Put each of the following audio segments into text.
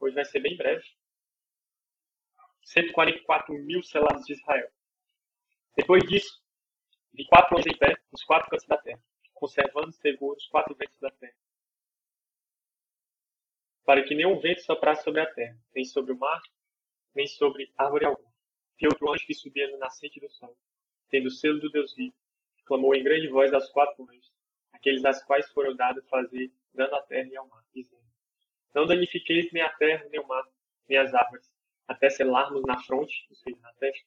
Hoje vai ser bem breve. 144 mil selados de Israel. Depois disso, vi quatro homens em pé nos quatro cantos da terra, conservando seguros os quatro ventos da terra. Para que nenhum vento soprasse sobre a terra, nem sobre o mar, nem sobre árvore alguma. Vi outro anjo que subia na nascente do sol, tendo o selo do Deus vivo, clamou em grande voz aos quatro anjos, aqueles às quais foram dados fazer dano à terra e ao mar, dizendo: Não danifiqueis nem a terra, nem o mar, nem as árvores, até selarmos na fronte, ou seja, na testa,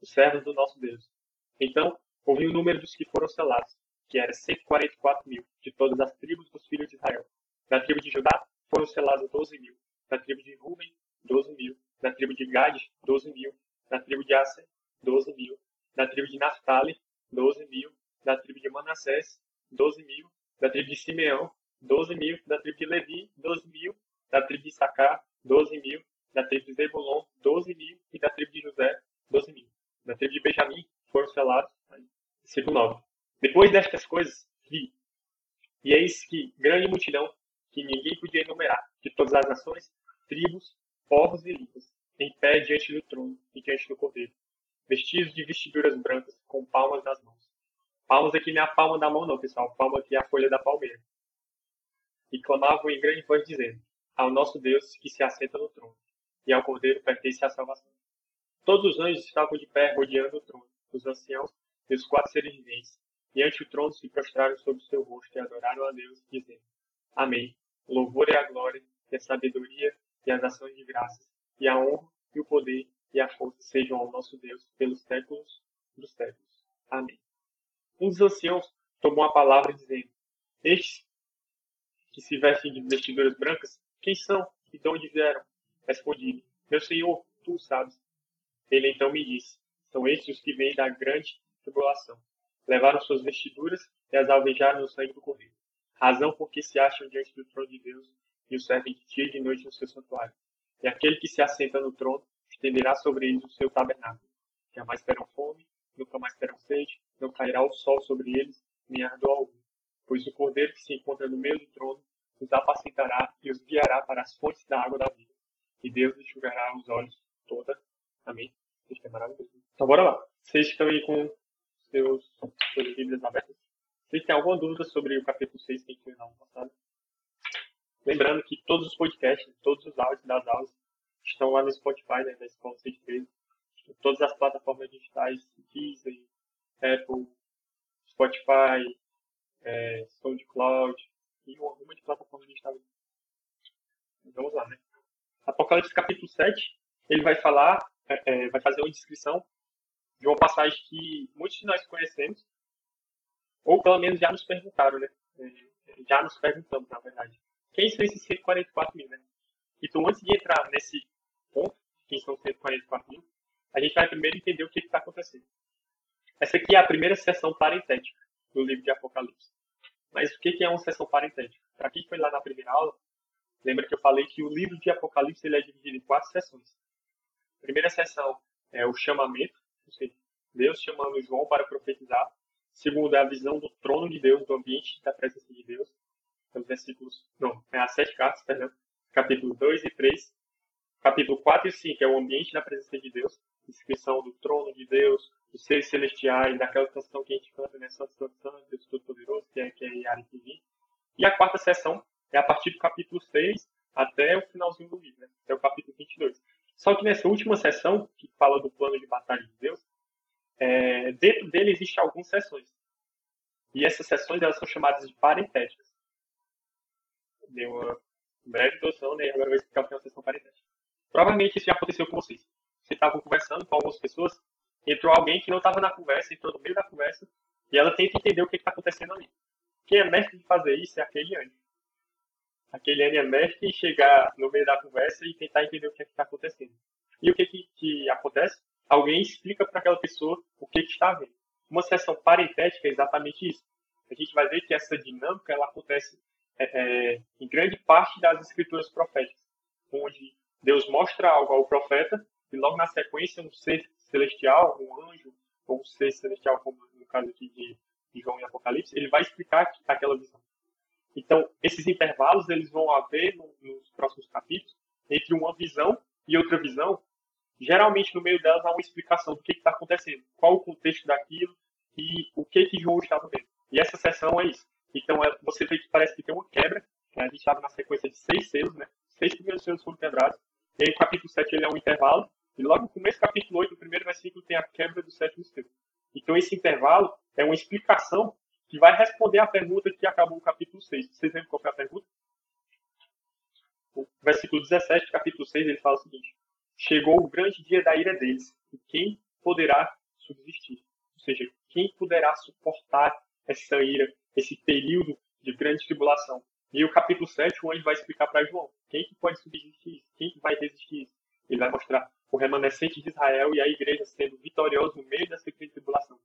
os servos do nosso Deus. Então, ouvi o número dos que foram selados, que era 144 mil, de todas as tribos dos filhos de Israel. Da tribo de Judá foram selados 12 mil, da tribo de Ruben, 12 mil, da tribo de Gad, 12 mil, da tribo de Aser, 12 mil, da tribo de Naphtali, 12 mil, da tribo de Manassés, 12 mil, da tribo de Simeão, 12 mil, da tribo de Levi, 12 mil, da tribo de Sacar, 12 mil, da tribo de Zebulon, 12 mil, e da tribo de José, 12 mil. Da tribo de Benjamim foram selados, versículo 9. Depois destas coisas, vi, e eis que grande multidão, que ninguém podia enumerar, de todas as nações, tribos, povos e línguas, em pé diante do trono e diante do cordeiro, vestidos de vestiduras brancas, com palmas nas mãos. Palmas aqui não é a palma da mão, não, pessoal. Palma aqui é a folha da palmeira. E clamavam em grande voz, dizendo: Ao nosso Deus que se assenta no trono, e ao cordeiro pertence a salvação. Todos os anjos estavam de pé rodeando o trono, os anciãos e os quatro seres viventes, e ante o trono se prostraram sobre o seu rosto e adoraram a Deus, dizendo: Amém. Louvor e a glória, e a sabedoria e as ações de graças, e a honra e o poder e a força sejam ao nosso Deus pelos séculos dos séculos. Amém. Um dos anciãos tomou a palavra dizendo: Estes que se vestem de vestiduras brancas, quem são e de onde vieram? Respondi: Meu senhor, tu sabes. Ele então me disse: São estes os que vêm da grande tribulação. Levaram suas vestiduras e as alvejaram no sangue do cordeiro. Razão porque se acham diante do trono de Deus e o servem de dia e de noite no seu santuário. E aquele que se assenta no trono estenderá sobre eles o seu tabernáculo. Jamais terão fome, nunca mais terão sede, não cairá o sol sobre eles, nem ardor algum. Pois o cordeiro que se encontra no meio do trono os apacentará e os guiará para as fontes da água da vida. E Deus enxugará os olhos toda. Amém. Isso é maravilhoso. Então bora lá. Vocês estão aí com seus, suas Bíblias abertas? Vocês têm alguma dúvida sobre o capítulo 6 que a gente viu na aula passada? Lembrando que todos os podcasts, todos os áudios das aulas estão lá no Spotify, né, da Escola 613. Todas as plataformas digitais, Deezer, Apple, Spotify, é, SoundCloud e uma de plataformas digitais. Vamos lá, né? Apocalipse capítulo 7, ele vai falar, é, é, vai fazer uma descrição de uma passagem que muitos de nós conhecemos, ou pelo menos já nos perguntaram, né? É, já nos perguntamos, na verdade. Quem são esses 144 mil, né? Então, antes de entrar nesse ponto, quem são 144 mil, a gente vai primeiro entender o que está acontecendo. Essa aqui é a primeira sessão parentética do livro de Apocalipse. Mas o que é uma sessão parentética? Para quem foi lá na primeira aula, lembra que eu falei que o livro de Apocalipse ele é dividido em quatro sessões. A primeira sessão é o chamamento, ou seja, Deus chamando João para profetizar. Segunda é a visão do trono de Deus, do ambiente da presença de Deus. Então, versículos, não, é as sete cartas, perdão, capítulo 2 e 3. Capítulo 4 e 5 é o ambiente da presença de Deus, descrição do trono de Deus, dos seres celestiais, daquela canção que a gente canta, né? Santo, Santo, Santo, Deus Todo-Poderoso, que é, que é Yara Infinito. E a quarta sessão é a partir do capítulo 6 até o finalzinho do livro, né? até o capítulo 22. Só que nessa última sessão, que fala do plano de batalha de Deus, é, dentro dele existem algumas sessões. E essas sessões elas são chamadas de parentéticas. Deu uma breve introdução, né? Agora eu vou explicar o que é uma sessão parentética. Provavelmente isso já aconteceu com vocês. Você estava conversando com algumas pessoas entrou alguém que não estava na conversa, entrou no meio da conversa, e ela tenta entender o que está acontecendo ali. Quem é mestre de fazer isso é aquele Anne. Aquele Anne é mestre em chegar no meio da conversa e tentar entender o que é está acontecendo. E o que, que, que acontece? Alguém explica para aquela pessoa o que, que está vendo. Uma sessão parentética é exatamente isso. A gente vai ver que essa dinâmica ela acontece é, é, em grande parte das escrituras proféticas, onde Deus mostra algo ao profeta e logo na sequência um ser celestial, um anjo, ou um ser celestial, como no caso aqui de, de João e Apocalipse, ele vai explicar aquela visão. Então, esses intervalos eles vão haver no, nos próximos capítulos entre visão e outra visão, geralmente no meio delas há uma explicação do que está acontecendo, qual o contexto daquilo e o que que João estava vendo. E essa sessão é isso. Então é, você vê que parece que tem uma quebra, né? a gente estava na sequência de seis selos, né? Seis primeiros selos foram quebrados. E aí o capítulo 7 ele é um intervalo, e logo no começo do capítulo 8, no primeiro versículo, tem a quebra do sétimo selo. Então esse intervalo é uma explicação que vai responder à pergunta que acabou o capítulo 6. Vocês lembram qual foi a pergunta? O versículo 17, capítulo 6, ele fala o seguinte: Chegou o grande dia da ira deles, e quem poderá subsistir? Ou seja, quem poderá suportar essa ira, esse período de grande tribulação? E o capítulo 7, o anjo vai explicar para João: quem que pode subsistir? Quem que vai resistir? Ele vai mostrar o remanescente de Israel e a igreja sendo vitorioso no meio dessa tribulação.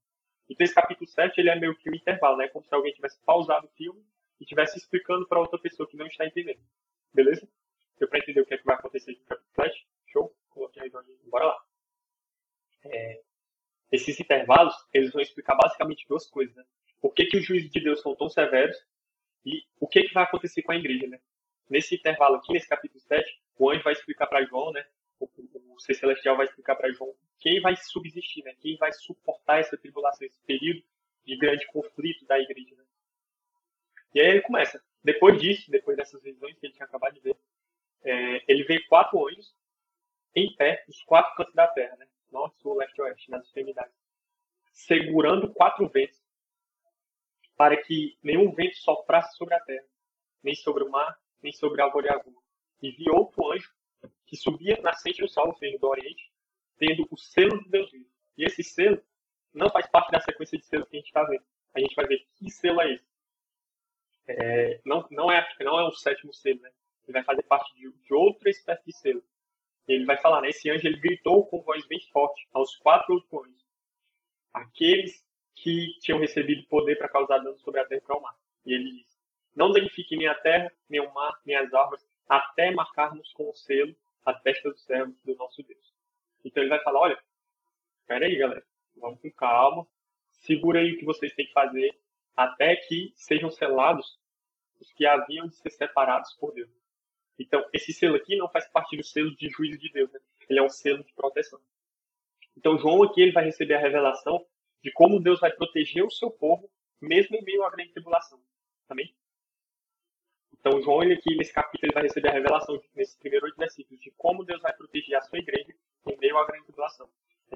Então esse capítulo 7 ele é meio que um intervalo, né? Como se alguém tivesse pausado o filme e estivesse explicando para outra pessoa que não está entendendo. Beleza? Deu para entender o que, é que vai acontecer no capítulo 7? Show? Coloquei aí, bora lá. É, esses intervalos, eles vão explicar basicamente duas coisas, né? Por que, que os juízos de Deus são tão severos e o que, que vai acontecer com a igreja, né? Nesse intervalo aqui, nesse capítulo 7, o anjo vai explicar para João, né? Celestial vai explicar para João quem vai subsistir, né? Quem vai suportar essa tribulação, esse período de grande conflito da igreja. Né? E aí ele começa. Depois disso, depois dessas visões que ele tinha acabado de ver, é, ele vê quatro anjos em pé, os quatro cantos da terra, né? Norte, sul, leste e oeste, nas extremidades. Segurando quatro ventos, para que nenhum vento soprasse sobre a terra, nem sobre o mar, nem sobre a árvore alguma. E vi outro anjo que subia ou seja, do oriente, tendo o selo de Deus vivo. E esse selo não faz parte da sequência de selos que a gente está vendo. A gente vai ver que selo é esse. É, não, não, é, não é o sétimo selo, né? Ele vai fazer parte de, de outra espécie de selo. Ele vai falar, né? Esse anjo ele gritou com voz bem forte aos quatro outros anjos. Aqueles que tinham recebido poder para causar dano sobre a terra e ao mar. E ele diz: Não danifique nem a terra, nem o mar, nem as árvores, até marcarmos com o selo a testa dos servos do nosso Deus. Então ele vai falar, olha, aí, galera, vamos com calma, segura aí o que vocês têm que fazer, até que sejam selados os que haviam de ser separados por Deus. Então, esse selo aqui não faz parte do selo de juízo de Deus, né? ele é um selo de proteção. Então, João aqui ele vai receber a revelação de como Deus vai proteger o seu povo, mesmo em meio à grande tribulação. Amém? Então, João, ele aqui, nesse capítulo, ele vai receber a revelação, nesses primeiros oito versículos, de como Deus vai proteger a sua igreja em meio à grande tribulação.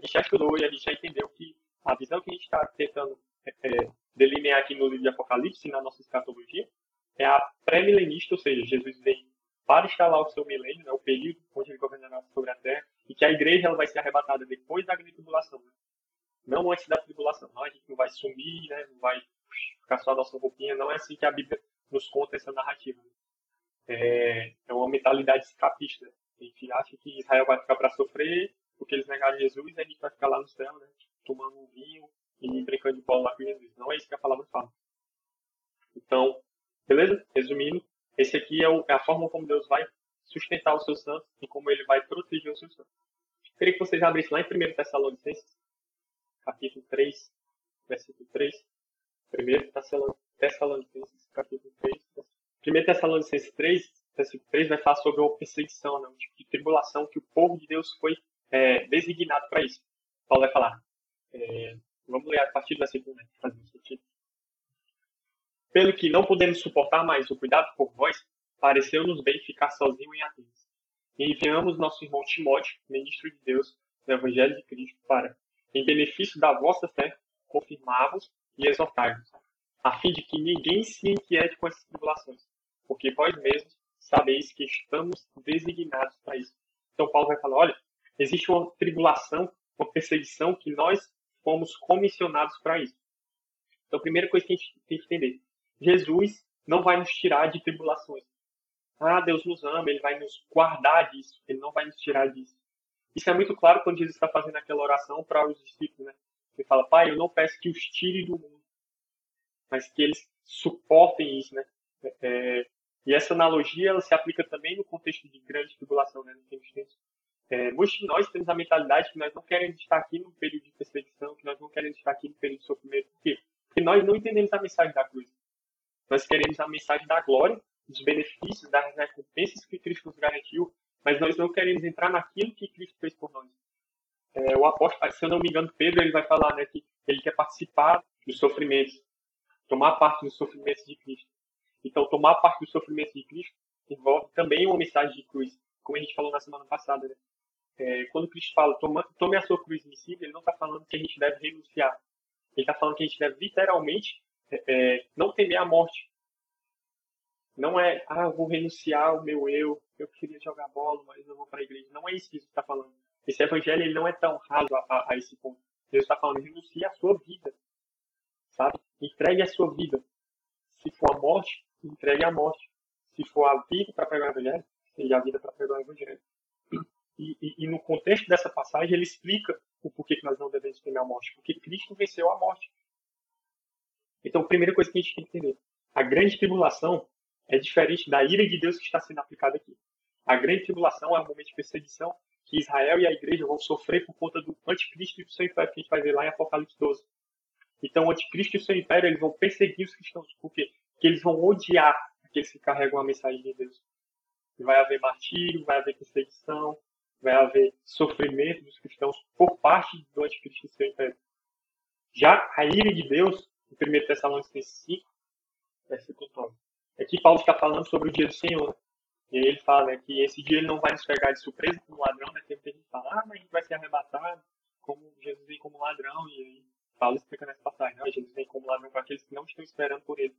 Gente já estudou e a gente já entendeu que a visão que a gente está tentando é, é, delinear aqui no livro de Apocalipse, na nossa escatologia, é a pré-milenista, ou seja, Jesus vem para instalar o seu milênio, né, o período onde ele governará sobre a terra, e que a igreja ela vai ser arrebatada depois da grande tribulação. Né? Não antes da tribulação. Não, a gente não vai sumir, né, não vai ficar só a nossa roupinha. Não é assim que a Bíblia nos conta essa narrativa. Né? É, é uma mentalidade escapista. A gente acha que Israel vai ficar para sofrer porque eles negaram Jesus a gente vai ficar lá no céu, né? Tomando um vinho e brincando de bola lá com Jesus. Não é isso que a palavra fala. Então, beleza? Resumindo, esse aqui é, o, é a forma como Deus vai sustentar os seus santos e como ele vai proteger os seus santos. Eu queria que vocês abrissem lá em 1 Tessalonicenses, capítulo 3, versículo 3. 1 Tessalonicenses, capítulo 3. 1 Tessalonicenses 3, versículo 3 vai falar sobre uma perseguição, né, um tipo de tribulação que o povo de Deus foi é, designado para isso. Paulo vai falar. É, vamos ler a partir do versículo 1, né, faz sentido. Pelo que não podemos suportar mais o cuidado por vós, pareceu-nos bem ficar sozinho em Atenas. E enviamos nosso irmão Timóteo, ministro de Deus, no Evangelho de Cristo, para, em benefício da vossa fé, confirmar-vos e exortar-vos, a fim de que ninguém se inquiete com essas tribulações, porque vós mesmos sabeis que estamos designados para isso. Então Paulo vai falar, olha, existe uma tribulação, uma perseguição que nós fomos comissionados para isso. Então a primeira coisa que a gente tem que entender, Jesus não vai nos tirar de tribulações. Ah, Deus nos ama, Ele vai nos guardar disso, Ele não vai nos tirar disso. Isso é muito claro quando Jesus está fazendo aquela oração para os discípulos, né? Ele fala, Pai, eu não peço que os tire do mundo, mas que eles suportem isso, né? É, e essa analogia ela se aplica também no contexto de grande tribulação, né, nos tempos É, muitos de nós temos a mentalidade que nós não queremos estar aqui no período de perseguição, que nós não queremos estar aqui no período de sofrimento. Por quê? Porque nós não entendemos a mensagem da cruz. Nós queremos a mensagem da glória, dos benefícios, das recompensas que Cristo nos garantiu, mas nós não queremos entrar naquilo que Cristo fez por nós. É, o apóstolo, se eu não me engano, Pedro, ele vai falar né, que ele quer participar dos sofrimentos, tomar parte dos sofrimentos de Cristo. Então, tomar parte dos sofrimentos de Cristo envolve também uma mensagem de cruz, como a gente falou na semana passada. Né? É, quando Cristo fala, toma, tome a sua cruz em si, ele não está falando que a gente deve renunciar. Ele está falando que a gente deve literalmente é, é, não temer a morte. Não é, ah, eu vou renunciar ao meu eu, eu queria jogar bola, mas eu vou para a igreja. Não é isso que Jesus está falando. Esse evangelho ele não é tão raso a, a, a esse ponto. Jesus está falando, renuncie a sua vida. Sabe? Entregue a sua vida. Se for a morte, entregue a morte. Se for a vida para pregar o evangelho, seja a vida para pregar o evangelho. E, e, e, no contexto dessa passagem, ele explica o porquê que nós não devemos temer a morte. Porque Cristo venceu a morte. Então, a primeira coisa que a gente tem que entender: a grande tribulação é diferente da ira de Deus que está sendo aplicada aqui. A grande tribulação é um momento de perseguição que Israel e a igreja vão sofrer por conta do anticristo e do seu império, que a gente vai ver lá em Apocalipse 12. Então, o anticristo e o seu império eles vão perseguir os cristãos. Por quê? Porque eles vão odiar aqueles que carregam a mensagem de Deus. E vai haver martírio, vai haver perseguição, vai haver sofrimento dos cristãos por parte do anticristo seu império. Já a ira de Deus, em 1 Tessalonicenses 5, versículo 9. Aqui Paulo está falando sobre o dia do Senhor. E ele fala né, que esse dia ele não vai nos pegar de surpresa como ladrão, né? Tem gente que fala, ah, mas a gente vai ser arrebatado, como Jesus vem como ladrão. E aí Paulo explica nessa passagem, não, Jesus vem como ladrão para aqueles que não estão esperando por ele.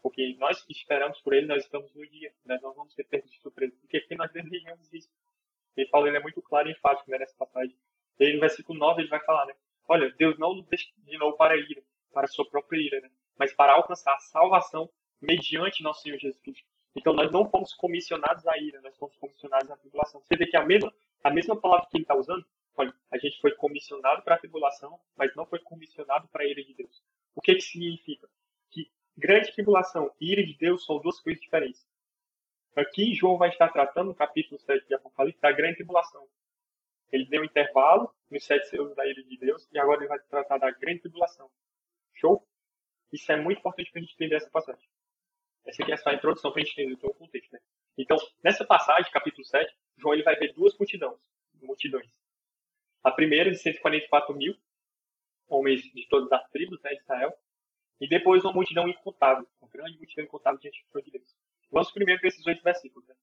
Porque nós que esperamos por ele, nós estamos no dia, nós não vamos ser pegos de surpresa. Porque, porque nós desejamos isso. E Paulo ele é muito claro e enfático né, nessa passagem. E aí no versículo 9 ele vai falar, né? Olha, Deus não nos destinou para a ira, para a sua própria ira, né? Mas para alcançar a salvação mediante nosso Senhor Jesus Cristo. Então nós não fomos comissionados à ira, nós fomos comissionados à tribulação. Você vê que a mesma, a mesma palavra que ele está usando, olha, a gente foi comissionado para a tribulação, mas não foi comissionado para a ira de Deus. O que, que significa? Que grande tribulação e ira de Deus são duas coisas diferentes. Aqui João vai estar tratando no capítulo 7 de Apocalipse da grande tribulação. Ele deu um intervalo nos sete selos da ira de Deus e agora ele vai tratar da grande tribulação. Show? Isso é muito importante para a gente entender essa passagem. Essa aqui é só a introdução para a gente entender o contexto. Né? Então, nessa passagem, capítulo 7, João ele vai ver duas multidões. multidões. A primeira de 144 mil, homens de todas as tribos né, de Israel, e depois uma multidão incontável, uma grande multidão incontável diante de Deus. Vamos primeiro ver esses oito versículos. Né?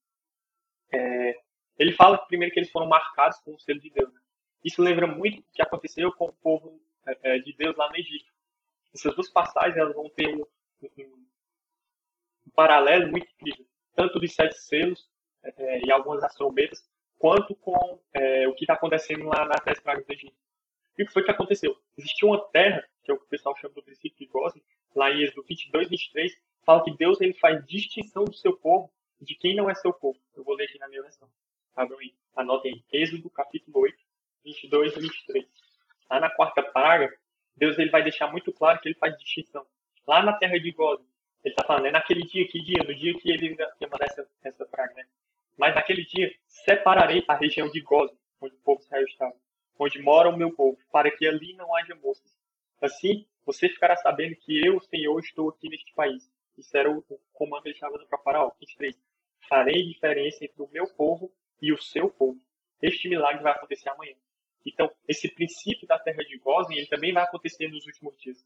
É, ele fala primeiro que eles foram marcados com o selo de Deus. Né? Isso lembra muito o que aconteceu com o povo é, é de Deus lá no Egito. Essas duas passagens elas vão ter um, um, um paralelo muito incrível, tanto dos sete selos é, e algumas das trombetas, quanto com é, o que está acontecendo lá na Terra pragas do Egito. E o que foi que aconteceu? Existia uma terra, que é o que o pessoal chama do princípio de Gosen, lá em Êxodo 22, 23, fala que Deus ele faz distinção do seu povo de quem não é seu povo. Eu vou ler aqui na minha versão. Abram aí, anotem aí. Êxodo capítulo 8, 22 e 23. Lá na quarta praga, Deus ele vai deixar muito claro que ele faz distinção. Lá na terra de Gosen, ele está falando, é naquele dia, que dia? No dia que ele ia mandar essa, essa praga, né? Mas naquele dia, separarei a região de Gozen, onde o povo Israel estava, onde mora o meu povo, para que ali não haja moças. Assim, você ficará sabendo que eu, Senhor, estou aqui neste país. Isso era o, comando que ele estava dando para Faraó. 23. Farei diferença entre o meu povo e o seu povo. Este milagre vai acontecer amanhã. Então, esse princípio da terra de Gozen, ele também vai acontecer nos últimos dias.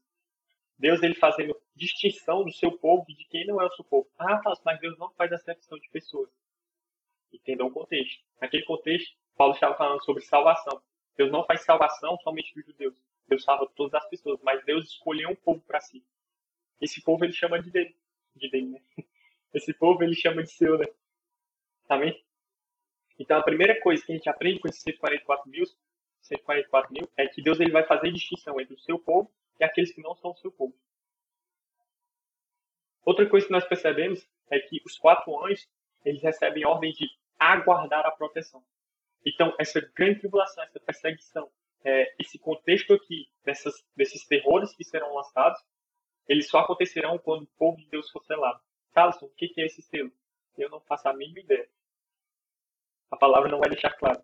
Deus ele fazendo distinção do seu povo e de quem não é o seu povo. Ah, mas Deus não faz acepção de pessoas. Entendam o contexto. Naquele contexto, Paulo estava falando sobre salvação. Deus não faz salvação somente dos judeus. Deus salva todas as pessoas, mas Deus escolheu um povo para si. Esse povo ele chama de dele. De dele, né? Esse povo ele chama de seu, né? Amém? Então a primeira coisa que a gente aprende com esses 144 mil, 144 mil é que Deus ele vai fazer distinção entre o seu povo e aqueles que não são o seu povo. Outra coisa que nós percebemos é que os quatro anjos eles recebem ordem de aguardar a proteção. Então, essa grande tribulação, essa perseguição, é, esse contexto aqui dessas, desses terrores que serão lançados, eles só acontecerão quando o povo de Deus for selado. Carlson, o que é esse selo? Eu não faço a mínima ideia. A palavra não vai deixar claro.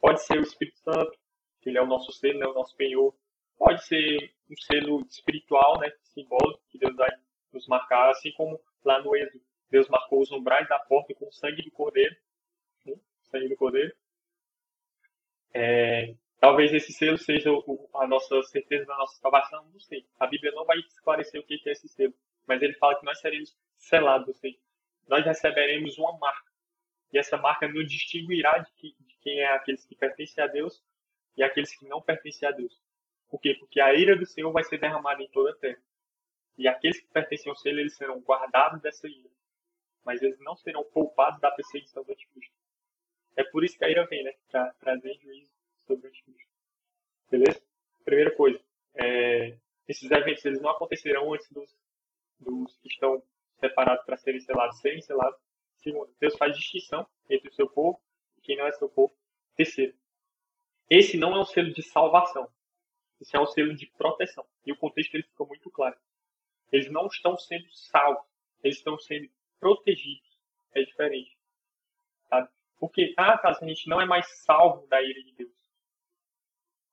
Pode ser o Espírito Santo, que ele é o nosso selo, né, o nosso penhor. Pode ser um selo espiritual, né, simbólico, que Deus vai nos marcar, assim como lá no Êxodo, Deus marcou os umbrais da porta com o sangue do cordeiro. sangue do Cordeiro. É, talvez esse selo seja a nossa certeza da nossa salvação, não sei. A Bíblia não vai esclarecer o que é esse selo, mas ele fala que nós seremos selados, ou seja, nós receberemos uma marca. E essa marca nos distinguirá de, que, de quem é aqueles que pertencem a Deus e aqueles que não pertencem a Deus. Por quê? Porque a ira do Senhor vai ser derramada em toda a terra. E aqueles que pertencem ao selo, eles serão guardados dessa ira. Mas eles não serão poupados da perseguição do anticristo. É por isso que a ira vem, né? Para trazer juízo sobre o anticristo. Beleza? Primeira coisa. É, esses eventos eles não acontecerão antes dos, dos que estão separados para serem selados serem selados. Segundo, Deus faz distinção entre o seu povo e quem não é seu povo. Terceiro, esse não é um selo de salvação. Esse é um selo de proteção. E o contexto ele fica muito claro. Eles não estão sendo salvos, eles estão sendo protegidos. É diferente. Sabe? Porque, ah, caso a gente não é mais salvo da ira de Deus.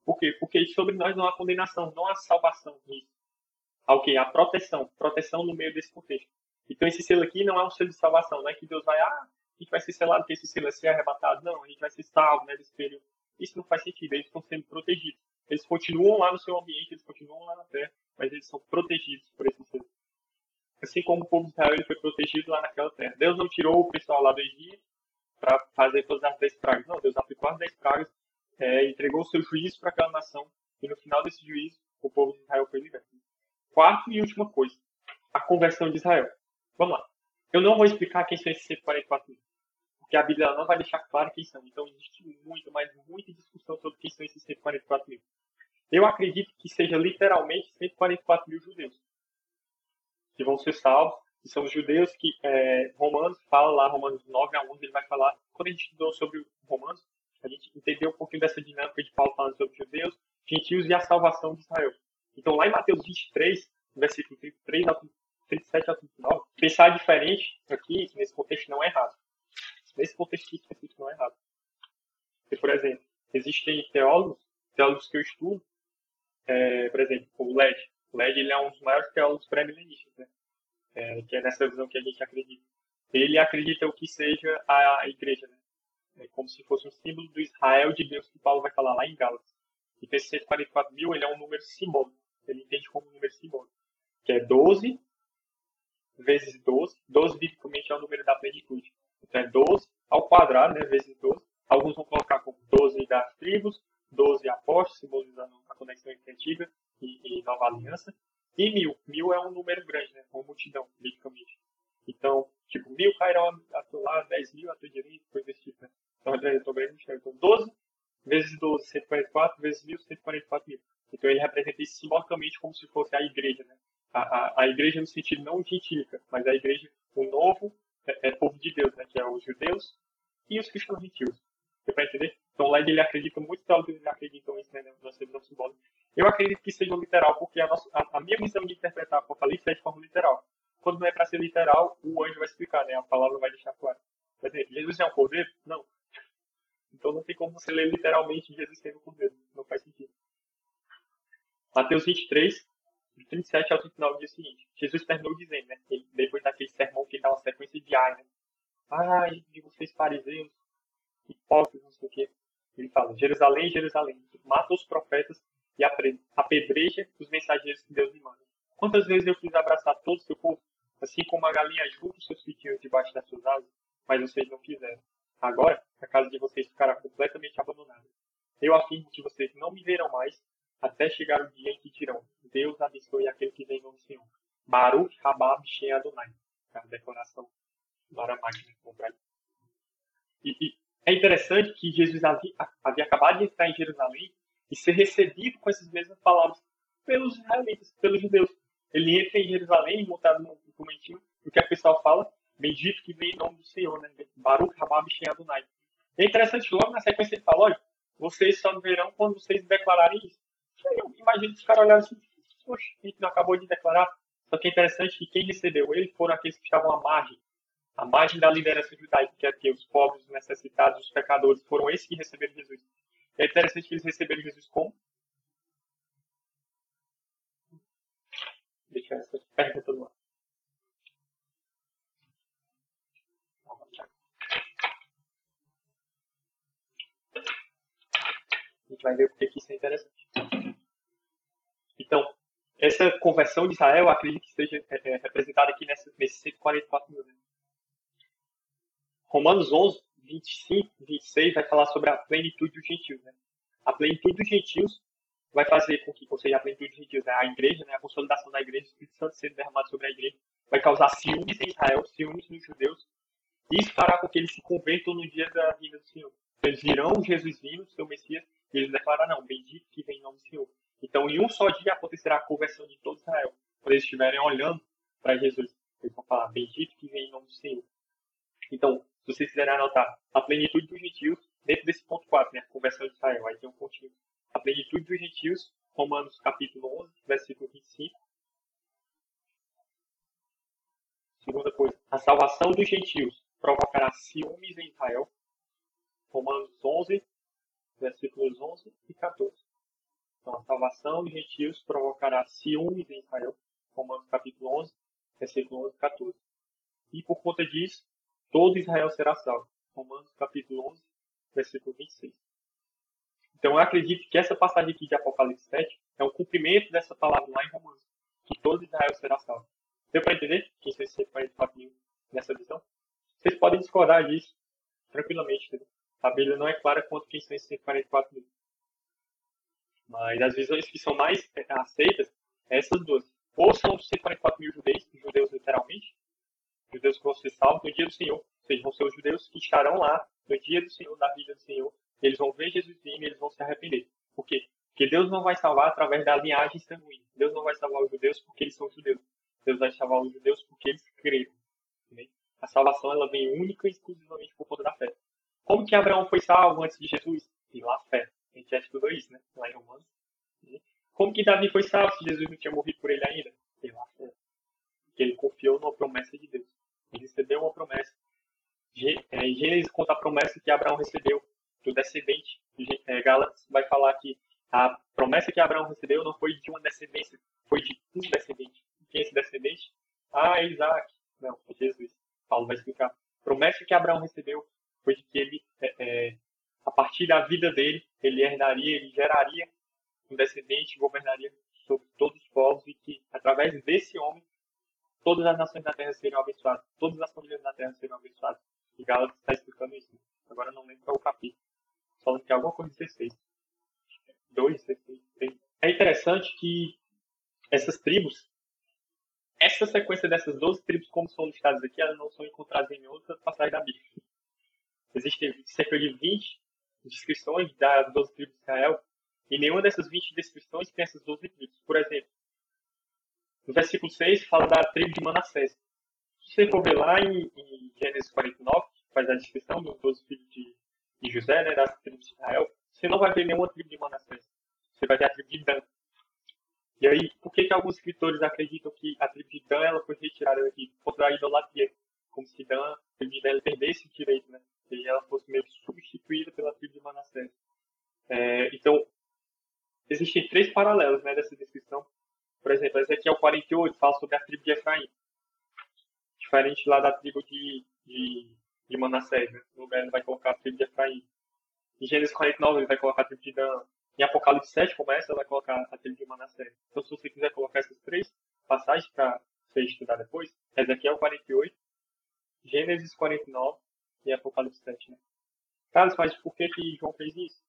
Por quê? Porque sobre nós não há condenação, não há salvação nisso. Há o quê? A proteção. Proteção no meio desse contexto. Então esse selo aqui não é um selo de salvação, não é que Deus vai, ah, a gente vai ser selado porque esse selo vai ser arrebatado. Não, a gente vai ser salvo né, desse período. Isso não faz sentido, eles estão sendo protegidos. Eles continuam lá no seu ambiente, eles continuam lá na terra, mas eles são protegidos por esse selo. Assim como o povo de Israel ele foi protegido lá naquela terra. Deus não tirou o pessoal lá do Egito para fazer todas as dez pragas. Não, Deus aplicou as dez pragas, é, entregou o seu juízo para aquela nação, e no final desse juízo, o povo de Israel foi liberto. Quarta e última coisa, a conversão de Israel. Vamos lá. Eu não vou explicar quem são esses 144 mil, porque a Bíblia não vai deixar claro quem são. Então existe muito, mas muita discussão sobre quem são esses 144 mil. Eu acredito que seja literalmente 144 mil judeus que vão ser salvos, que são os judeus que é, Romanos fala lá, Romanos 9 a 11, ele vai falar, quando a gente estudou sobre Romanos, a gente entendeu um pouquinho dessa dinâmica de Paulo falando sobre judeus, gentios e a salvação de Israel. Então lá em Mateus 23, versículo 33 a 37 a 39, pensar diferente aqui, nesse contexto, não é errado. Nesse contexto específico não é errado. Porque, por exemplo, existem teólogos, teólogos que eu estudo, é, por exemplo, o LED. O LED ele é um dos maiores teólogos pré-milenistas, né? É, que é nessa visão que a gente acredita. Ele acredita o que seja a igreja, né? É como se fosse um símbolo do Israel de Deus que Paulo vai falar lá em Gálatas. E esse 144 mil ele é um número simbólico. Ele entende como um número simbólico. Que é 12 vezes 12. 12 biblicamente é o número da plenitude. Então é 12 ao quadrado, né, vezes 12. Alguns vão colocar como 12 das tribos, 12 apóstolos, simbolizando a conexão entre antiga e, e nova aliança. E mil. Mil é um número grande, né? Uma multidão, biblicamente. Então, tipo, mil cairão a teu lado, 10 mil a tua direita, coisa desse tipo, né? Então, eu tô bem Então, 12 vezes 12, 144, vezes mil, 144 mil. Então, ele representa isso simbolicamente como se fosse a igreja, né? A, a, a igreja no sentido não gentílica, mas a igreja, o novo é, é povo de Deus, né? Que é os judeus e os cristãos gentios. Você vai entender? Então, lá ele acredita, muitos teólogos acreditam nisso, né? Nessa visão simbólica. Eu acredito que seja literal, porque a, nossa, a, a minha missão de interpretar a Apocalipse é de forma literal. Quando não é para ser literal, o anjo vai explicar, né? A palavra vai deixar claro. Quer dizer, Jesus é um cordeiro? Não. Então não tem como você ler literalmente Jesus sendo um. Não faz sentido. Mateus 23, de 37 ao 39, diz o seguinte. Jesus terminou dizendo, né? Ele, depois daquele sermão que dá uma sequência ai, né? Ai, de vocês fariseus, hipócritas, não sei o quê. Ele fala, Jerusalém, Jerusalém, mata os profetas e apedreja os mensageiros que Deus me manda. Quantas vezes eu quis abraçar todo o seu povo, assim como a galinha junta os seus filhinhos debaixo das suas asas, mas vocês não quiseram. Agora, a casa de vocês ficará completamente abandonada. Eu afirmo que vocês não me verão mais, até chegar o dia em que dirão, Deus abençoe aquele que vem no Senhor. Baruch Rabab Shem Adonai. É a declaração do Aramaico. Né, e, e é interessante que Jesus havia, havia acabado de entrar em Jerusalém e ser recebido com essas mesmas palavras pelos israelitas, pelos judeus. Ele entra em Jerusalém, montado no documentinho, o que a pessoa fala, bendito que vem em nome do Senhor, né? Baruch Rabab Shem Adonai. É interessante, logo na sequência ele fala, olha, vocês só verão quando vocês declararem isso. Eu imagino que os caras olharam assim, poxa, a gente não acabou de declarar. Só que é interessante que quem recebeu ele foram aqueles que estavam à margem. À margem da liderança judaica, que é que os pobres, os necessitados, os pecadores, foram esses que receberam Jesus. É interessante que eles receberam Jesus como? Deixa essa pergunta do lado. gente vai ver porque que isso é interessante. Então, essa conversão de Israel, acredito que seja é, é, representada aqui nessa, nesses 144 mil. Né? Romanos 11, 25, 26 vai falar sobre a plenitude dos gentios. Né? A plenitude dos gentios vai fazer com que, seja, a plenitude dos gentios, né? a igreja, né? a consolidação da igreja, o Espírito Santo sendo derramado sobre a igreja, vai causar ciúmes em Israel, ciúmes nos judeus. Isso fará com que eles se convertam no dia da vinda do Senhor. Eles virão Jesus vindo, seu Messias, e eles declararão, bendito que vem em nome do Senhor. Então, em um só dia acontecerá a conversão de todo Israel. Quando eles estiverem olhando para Jesus, eles vão falar, bendito que vem em nome do Senhor. Então, se vocês quiserem anotar, a plenitude dos gentios, dentro desse ponto 4, né, a conversão de Israel, aí tem um pontinho. A plenitude dos gentios, Romanos capítulo 11, versículo 25. Segunda coisa, a salvação dos gentios provocará ciúmes em Israel. Romanos 11, versículos 11 e 14. Então, a salvação dos gentios provocará ciúmes em Israel. Romanos capítulo 11, versículo 11 e 14. E por conta disso, todo Israel será salvo. Romanos capítulo 11, versículo 26. Então, eu acredito que essa passagem aqui de Apocalipse 7 é um cumprimento dessa palavra lá em Romanos, que todo Israel será salvo. Deu para entender? Quem são 144 mil nessa visão? Vocês podem discordar disso tranquilamente. A Bíblia não é clara quanto quem são esses 144 mil. Mas as visões que são mais aceitas é essas duas. Ou são os 144 mil judeus, judeus literalmente, judeus que vão ser salvos no dia do Senhor. Ou seja, vão ser os judeus que estarão lá no dia do Senhor, na vida do Senhor. Eles vão ver Jesus vindo e eles vão se arrepender. Por quê? Porque Deus não vai salvar através da linhagem sanguínea. Deus não vai salvar os judeus porque eles são judeus. Deus vai salvar os judeus porque eles creram. A salvação ela vem única e exclusivamente por conta da fé. Como que Abraão foi salvo antes de Jesus? Pela fé. A gente já estudou isso, né? Lá em Romanos. Como que Davi foi salvo se Jesus não tinha morrido por ele ainda? Pela fé. Porque ele confiou numa promessa de Deus. Ele recebeu uma promessa. É, Gênesis conta a promessa que Abraão recebeu do descendente. É, Gálatas vai falar que a promessa que Abraão recebeu não foi de uma descendência, foi de um descendente. Quem é esse descendente? Ah, é Isaac. Não, é Jesus. Paulo vai explicar. A promessa que Abraão recebeu foi de que ele, é, é, a partir da vida dele, ele herdaria, ele geraria um descendente, governaria sobre todos os povos e que, através desse homem, todas as nações da terra seriam abençoadas, todas as famílias da terra seriam abençoadas. E Gálatas está explicando isso. Agora não lembro qual é o capítulo. Falando que alguma coisa 16. 2, 16, 3. É interessante que essas tribos, essa sequência dessas 12 tribos, como são listadas aqui, elas não são encontradas em outra passagem da Bíblia. Existem cerca de 20 descrições das 12 tribos de Israel, e nenhuma dessas 20 descrições tem essas 12 tribos. Por exemplo, no versículo 6 fala da tribo de Manassés. Se você for ver lá em, em Gênesis 49, que faz a descrição dos 12 filhos de, de José, né, das tribos de Israel, você não vai ver nenhuma tribo de Manassés. Você vai ver a tribo de Dan. E aí, por que, que alguns escritores acreditam que a tribo de Dan ela foi retirada daqui por conta da idolatria? Como se Dan, a tribo de Dan perdesse o direito, né? E ela fosse meio que substituída pela tribo de Manassés. É, então, existem três paralelos né, dessa descrição. Por exemplo, Ezequiel 48 fala sobre a tribo de Efraim. Diferente lá da tribo de, de, de Manassés. Né? No lugar ele vai colocar a tribo de Efraim. Em Gênesis 49 ele vai colocar a tribo de Dan. Em Apocalipse 7 começa, vai colocar a tribo de Manassés. Então se você quiser colocar essas três passagens para você estudar depois, Ezequiel 48, Gênesis 49 e Apocalipse 7. Né? Carlos, mas por que, que João fez isso?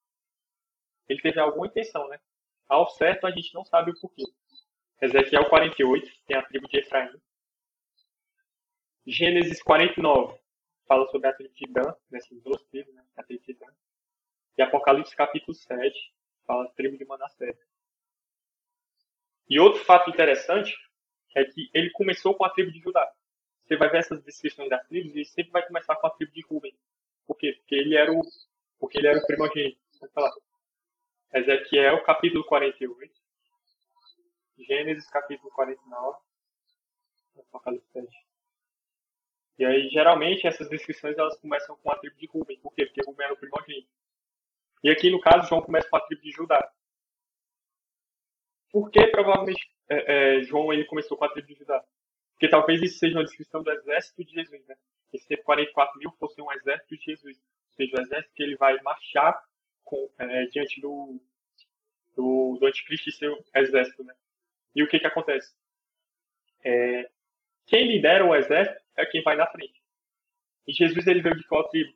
Ele teve alguma intenção, né? Ao certo, a gente não sabe o porquê. Ezequiel 48 tem a tribo de Efraim. Gênesis 49 fala sobre a de Dan, nessas duas tribos, né? a Dan. E Apocalipse capítulo 7 fala da tribo de Manassés. E outro fato interessante é que ele começou com a tribo de Judá. Você vai ver essas descrições das tribos e ele sempre vai começar com a tribo de Ruben. Por quê? Porque ele era o, porque ele era o primogênito. Vai falar. Ezequiel capítulo 48, Gênesis capítulo 49, Apocalipse 7. E aí, geralmente, essas descrições elas começam com a tribo de Rubem. Por quê? Porque Rubem era o primogênito. E aqui, no caso, João começa com a tribo de Judá. Por que, provavelmente, é, é, João ele começou com a tribo de Judá? Porque talvez isso seja uma descrição do exército de Jesus, né? Esse 44 mil fosse um exército de Jesus. Ou seja, o exército que ele vai marchar com, é, diante do, do, do anticristo e seu exército, né? E o que que acontece? É, quem lidera o exército é quem vai na frente. E Jesus ele veio de qual tribo?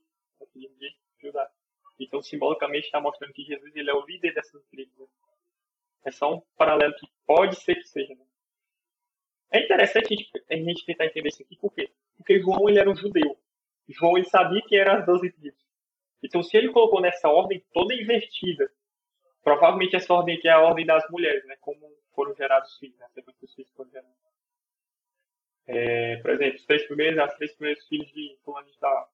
De Judá. Então, simbolicamente, está mostrando que Jesus ele é o líder dessas tribos. Né? É só um paralelo que pode ser que seja. Né? É interessante a gente, a gente tentar entender isso aqui, por quê? Porque João ele era um judeu. João ele sabia que eram as 12 tribos. Então, se ele colocou nessa ordem toda invertida, provavelmente essa ordem aqui é a ordem das mulheres, né? Como foram gerados os filhos, né? Depois que os filhos foram gerados. É, por exemplo, os três primeiros, as três primeiros filhos de fulano de tal.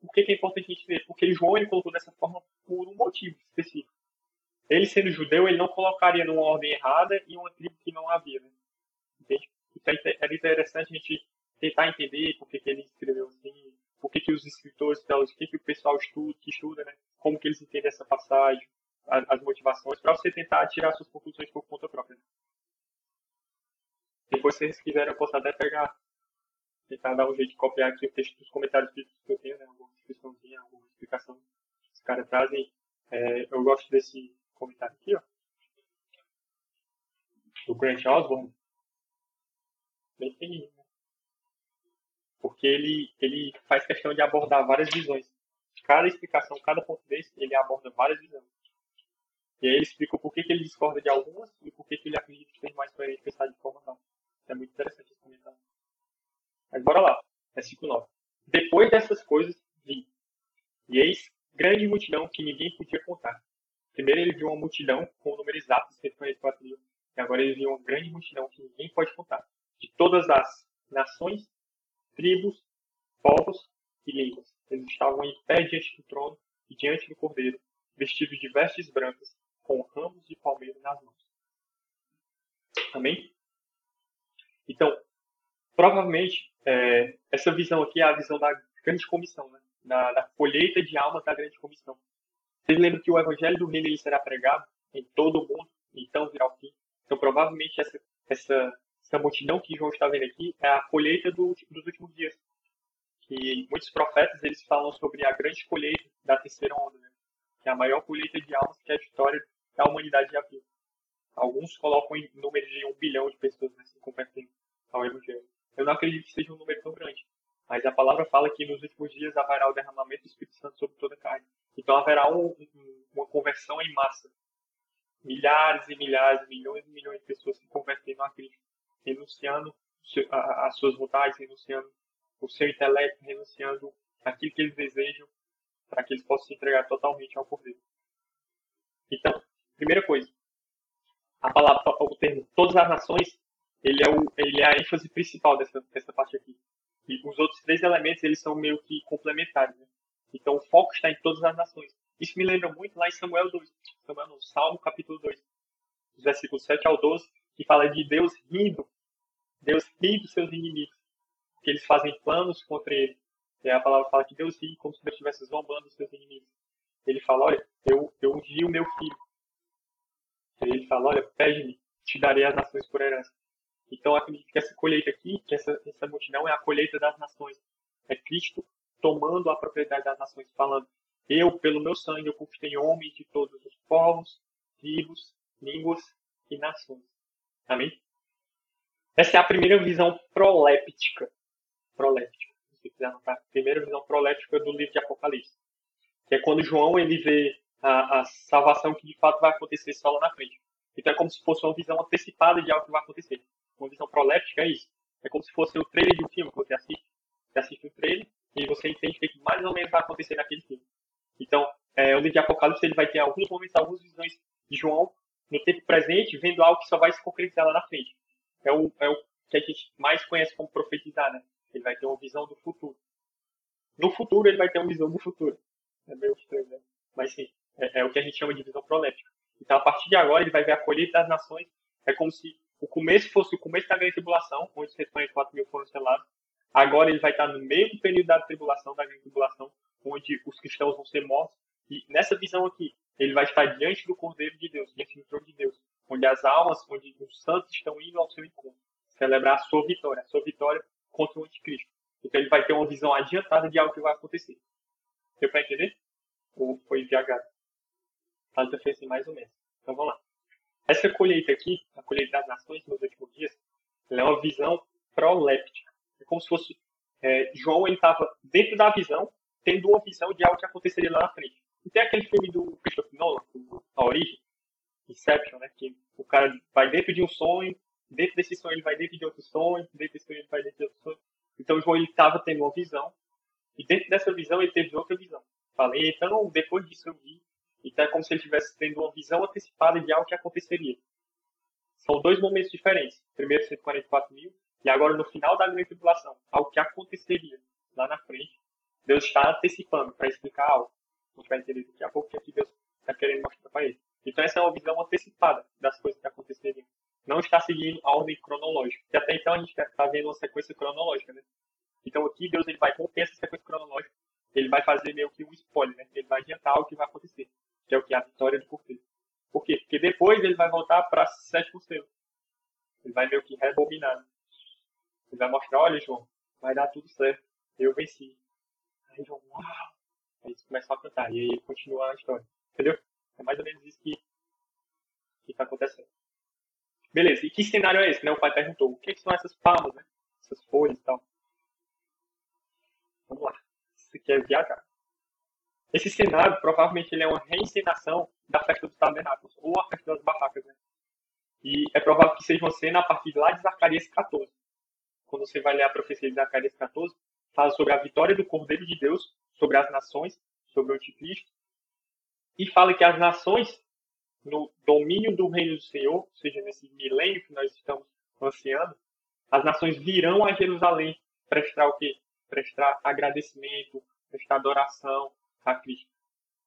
Por que, que é importante a gente ver? Porque João ele colocou dessa forma por um motivo específico. Ele sendo judeu, ele não colocaria numa ordem errada e uma tribo que não havia. Né? Entende? Então era interessante a gente tentar entender por que, que ele escreveu assim, por que, que os escritores teólogos, o que, que o pessoal estuda, que estuda, né? como que eles entendem essa passagem, as, as motivações, para você tentar tirar suas conclusões por conta própria. Depois, se vocês quiserem, eu posso até pegar, tentar dar um jeito de copiar aqui o texto dos comentários que eu tenho, né? Alguma descriçãozinha, alguma explicação que os caras trazem. É, eu gosto desse comentário aqui, ó. Do Grant Osborne. Bem pequenininho, né? Porque ele, ele faz questão de abordar várias visões. Cada explicação, cada ponto desse, ele aborda várias visões. E aí ele explica por que, que ele discorda de algumas e por que, que ele acredita que tem mais coerente pensar de forma tal. É muito interessante esse comentário. Mas bora lá. Versículo 9. Depois dessas coisas, vi. E eis grande multidão que ninguém podia contar. Primeiro ele viu uma multidão com o número exato, 144 mil. E agora ele viu uma grande multidão que ninguém pode contar. De todas as nações, tribos, povos e línguas. Eles estavam em pé diante do trono e diante do cordeiro, vestidos de vestes brancas, com ramos de palmeira nas mãos. Amém? Então, provavelmente, é, essa visão aqui é a visão da grande comissão, né? da, da colheita de almas da grande. Vocês lembram que o evangelho do reino ele será pregado em todo o mundo, então virá o fim. Então, provavelmente, essa, essa, essa multidão que João está vendo aqui é a colheita do, dos últimos dias. Que muitos profetas eles falam sobre a grande colheita da terceira onda, né? que é a maior colheita de almas que a história da humanidade já viu. Alguns colocam em número de um bilhão de pessoas né, se convertendo ao Evangelho. Eu não acredito que seja um número tão grande. Mas a palavra fala que nos últimos dias haverá o derramamento do Espírito Santo sobre toda a carne. Então haverá um, um, uma conversão em massa. Milhares e milhares, milhões e milhões de pessoas se convertendo a Cristo, renunciando as suas vontades, renunciando o seu intelecto, renunciando aquilo que eles desejam, para que eles possam se entregar totalmente ao Cordeiro. Então, primeira coisa, a palavra, o termo todas as nações ele é, o, ele é a ênfase principal dessa, dessa parte aqui. E os outros três elementos, eles são meio que complementares. Né? Então, o foco está em todas as nações. Isso me lembra muito lá em Samuel 2, Samuel no Salmo capítulo 2, dos versículos 7 ao 12, que fala de Deus rindo. Deus ri dos seus inimigos, que eles fazem planos contra ele. E a palavra fala que Deus ri como se Deus estivesse zombando os seus inimigos. Ele fala, olha, eu, eu ungi o meu filho. Ele fala, olha, pede-me, te darei as nações por herança. Então, acredito que essa colheita aqui, que essa, essa multidão é a colheita das nações. É Cristo tomando a propriedade das nações, falando: Eu, pelo meu sangue, eu conquistei homens de todos os povos, tribos, línguas e nações. Amém? Essa é a primeira visão proléptica. Proléptica. Se quiser anotar, primeira visão proléptica do livro de Apocalipse. Que é quando João ele vê a, a salvação que de fato vai acontecer só lá na frente. Então é como se fosse uma visão antecipada de algo que vai acontecer uma visão proléptica é isso. É como se fosse o trailer de um filme que você assiste. Você assiste o trailer e você entende o que mais ou menos vai acontecer naquele filme. Então, é, o livro de Apocalipse ele vai ter alguns momentos, algumas visões de João no tempo presente, vendo algo que só vai se concretizar lá na frente. É o, é o que a gente mais conhece como profetizar, né? Ele vai ter uma visão do futuro. No futuro, ele vai ter uma visão do futuro. É meio estranho, né? Mas sim, é, é o que a gente chama de visão proléptica. Então, a partir de agora, ele vai ver a colheita das nações. É como se o começo fosse o começo da grande tribulação, onde os restantes 4 mil foram selados. Agora ele vai estar no meio do período da tribulação, da grande tribulação, onde os cristãos vão ser mortos. E nessa visão aqui, ele vai estar diante do Cordeiro de Deus, diante do trono de Deus, onde as almas, onde os santos estão indo ao seu encontro, celebrar a sua vitória, a sua vitória contra o anticristo. Então ele vai ter uma visão adiantada de algo que vai acontecer. Deu para entender? ou foi viajado. Luta foi assim mais ou menos. Então vamos lá. Essa colheita aqui, a colheita das nações nos últimos dias, ela é uma visão proléptica. É como se fosse é, João ele estava dentro da visão, tendo uma visão de algo que aconteceria lá na frente. E tem aquele filme do Christopher Nolan, A Origem, Inception, né? Que o cara vai dentro de um sonho, dentro desse sonho ele vai dentro de outro sonho, dentro desse sonho ele vai dentro de outro sonho. Então João ele estava tendo uma visão, e dentro dessa visão ele teve outra visão. Falei, então depois disso eu vi, então é como se ele estivesse tendo uma visão antecipada de algo que aconteceria. São dois momentos diferentes. Primeiro 144 mil, e agora no final da grande tribulação, algo que aconteceria lá na frente. Deus está antecipando para explicar algo. A gente vai entender daqui a pouco que Deus está querendo mostrar para ele. Então essa é uma visão antecipada das coisas que aconteceriam. Não está seguindo a ordem cronológica. Que até então a gente está vendo uma sequência cronológica, né? Então aqui Deus ele vai romper essa sequência cronológica. Ele vai fazer meio que um spoiler, né? Ele vai adiantar o que vai acontecer. Que é o que? A vitória do cordeiro. Por quê? Porque depois ele vai voltar para 7%. Ele vai meio que rebobinar. Né? Ele vai mostrar, olha João, vai dar tudo certo. Eu venci. Aí João, uau! Aí eles começam a cantar. E aí continua a história. Entendeu? É mais ou menos isso que está acontecendo. Beleza, e que cenário é esse? Né? O pai perguntou, o que, que são essas palmas, né? Essas folhas e tal. Vamos lá. Isso aqui é viajar. Esse cenário, provavelmente, ele é uma reencenação da festa dos tabernáculos, ou a festa das barracas, né? E é provável que seja uma cena a partir lá de Zacarias 14. Quando você vai ler a profecia de Zacarias 14, fala sobre a vitória do Cordeiro de Deus sobre as nações, sobre o anticristo, e fala que as nações, no domínio do reino do Senhor, ou seja, nesse milênio que nós estamos ansiando, as nações virão a Jerusalém prestar o quê? Prestar agradecimento, prestar adoração a Cristo.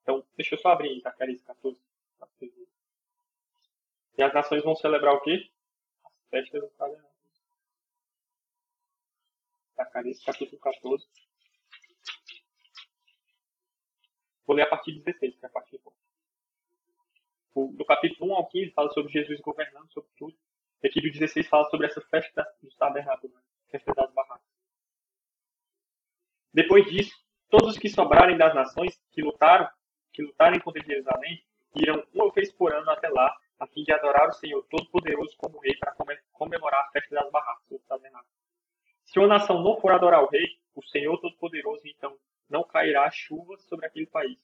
Então, deixa eu só abrir Zacarias 14. E as nações vão celebrar o quê? As festas do tabernáculo. Zacarias capítulo 14. Vou ler a partir de 16, que é a partir do Do capítulo 1 ao 15 fala sobre Jesus governando sobre tudo. E aqui do 16 fala sobre essa festa dos tabernáculos, né? festa das barracas. Depois disso, todos os que sobrarem das nações que lutaram, que lutarem contra Jerusalém, irão uma vez por ano até lá, a fim de adorar o Senhor Todo-Poderoso como Rei para comemorar a festa das barracas, dos tabernáculos. Se uma nação não for adorar o Rei, o Senhor Todo-Poderoso, então não cairá chuva sobre aquele país.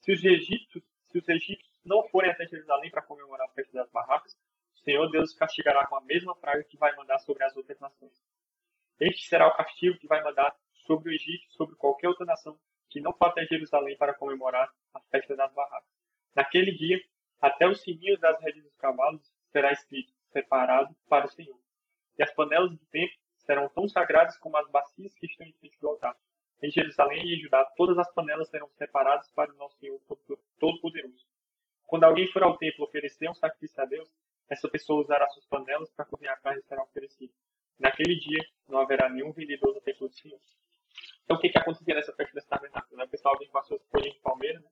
Se os egípcios, se os egípcios não forem até Jerusalém para comemorar a festa das barracas, o Senhor Deus castigará com a mesma praga que vai mandar sobre as outras nações. Este será o castigo que vai mandar sobre o Egito, sobre qualquer outra nação que não for até Jerusalém para comemorar a festa das barracas. Naquele dia, até os sininhos das redes dos cavalos será escrito, separado para o Senhor. E as panelas do templo serão tão sagradas como as bacias que estão em frente do altar. Em Jerusalém e em Judá, todas as panelas serão separadas para o nosso Senhor Todo-Poderoso. Quando alguém for ao templo oferecer um sacrifício a Deus, essa pessoa usará suas panelas para cozinhar a carne que será oferecida. Naquele dia, não haverá nenhum vendedor no templo do Senhor. Então, o que, que acontecia nessa festa desse tabernáculo? Né? O pessoal vinha com as suas folhas de palmeira, né?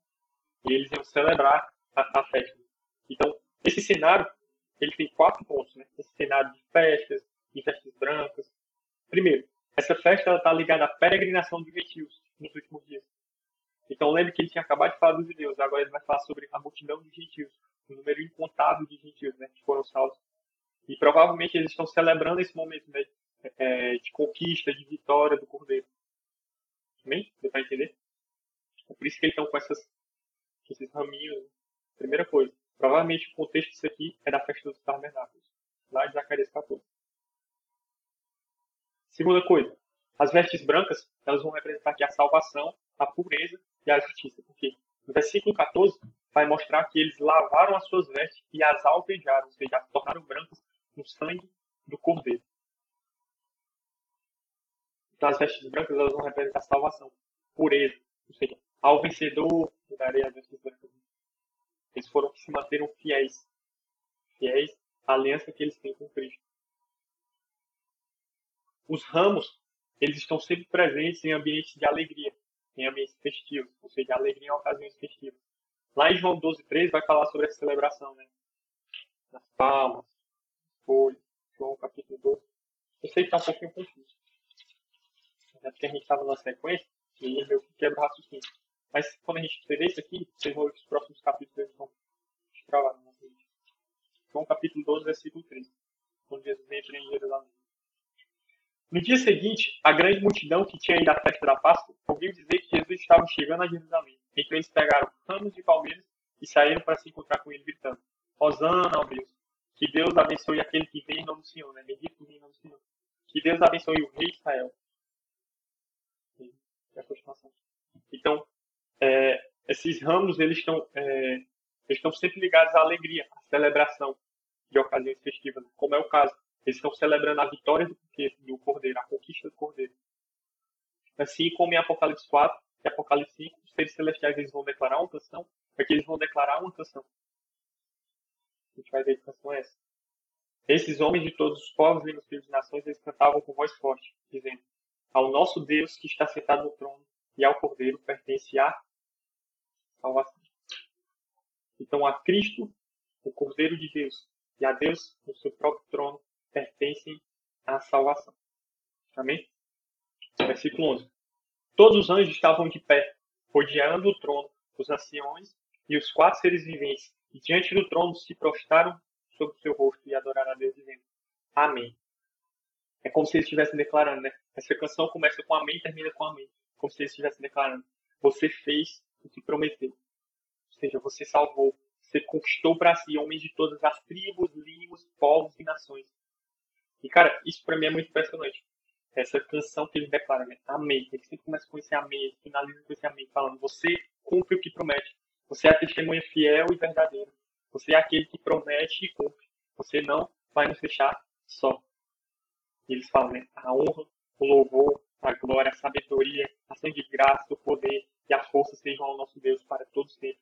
e eles iam celebrar a, a, festa. Então, esse cenário, ele tem quatro pontos. Né? Esse cenário de festas, de festas brancas. Primeiro, essa festa está ligada à peregrinação de gentios nos últimos dias. Então lembre que ele tinha acabado de falar dos judeus, agora ele vai falar sobre a multidão de gentios, o número incontável de gentios né, que foram salvos. E provavelmente eles estão celebrando esse momento né, é, de conquista, de vitória do Cordeiro. Amém? Deu para entender? É por isso que eles estão com essas, esses raminhos. Primeira coisa, provavelmente o contexto disso aqui é da festa dos tabernáculos, lá de Zacarias 14. Segunda coisa, as vestes brancas, elas vão representar aqui a salvação, a pureza e a justiça. Porque no versículo 14 vai mostrar que eles lavaram as suas vestes e as alvejaram, ou seja, as tornaram brancas no sangue do cordeiro. Então as vestes brancas elas vão representar salvação, pureza, ou seja, ao vencedor eu darei as vestes brancas. Eles foram que se manteram fiéis, fiéis à aliança que eles têm com Cristo. Os ramos, eles estão sempre presentes em ambientes de alegria, em ambientes festivos, ou seja, alegria em ocasiões festivas. Lá em João 12, 13 vai falar sobre essa celebração, né? Das palmas, folhas, João capítulo 12. Eu sei que está um pouquinho confuso. É porque a gente estava na sequência e ele meio que quebra o raciocínio. Mas quando a gente entender isso aqui, vocês vão ver que os próximos capítulos eles vão travados. Né? João capítulo 12, versículo 3. Quando Jesus entra em Jerusalém. No dia seguinte, a grande multidão que tinha ido à festa da Páscoa ouviu dizer que Jesus estava chegando a Jerusalém. Então eles pegaram ramos de palmeiras e saíram para se encontrar com ele, gritando: Hosana, ó Deus! Que Deus abençoe aquele que vem em nome do Senhor, né? Bendito vem em nome do Senhor. Que Deus abençoe o rei Israel. É. Então, é, esses ramos, eles estão, é, eles estão sempre ligados à alegria, à celebração de ocasiões festivas, como é o caso. Eles estão celebrando a vitória do, do Cordeiro, a conquista do Cordeiro. Assim como em Apocalipse 4 e Apocalipse 5, os seres celestiais eles vão declarar uma canção, porque eles vão declarar uma canção. A gente vai ver que canção é essa. Esses homens de todos os povos, línguas, filhos e nações, eles cantavam com voz forte, dizendo: Ao nosso Deus que está sentado no trono e ao Cordeiro pertence a salvação. Então, a Cristo, o Cordeiro de Deus, e a Deus, no seu próprio trono, pertencem à salvação. Amém? Versículo 11. Todos os anjos estavam de pé, rodeando o trono, os anciões e os quatro seres viventes, e diante do trono se prostraram sobre o seu rosto e adoraram a Deus, dizendo: Amém. É como se eles estivessem declarando, né? Essa canção começa com Amém e termina com Amém. Como se eles estivessem declarando: Você fez o que prometeu. Ou seja, você salvou. Você conquistou para si homens de todas as tribos, línguas, povos e nações. E, cara, isso para mim é muito impressionante. Essa canção que ele declara, né? Amém. Ele sempre começa com esse amém, finaliza com esse amém, falando: Você cumpre o que promete. Você é a testemunha fiel e verdadeira. Você é aquele que promete e cumpre. Você não vai nos deixar só. E eles falam, né? A honra, o louvor, a glória, a sabedoria, a ação de graça, o poder e a força sejam ao nosso Deus para todos sempre.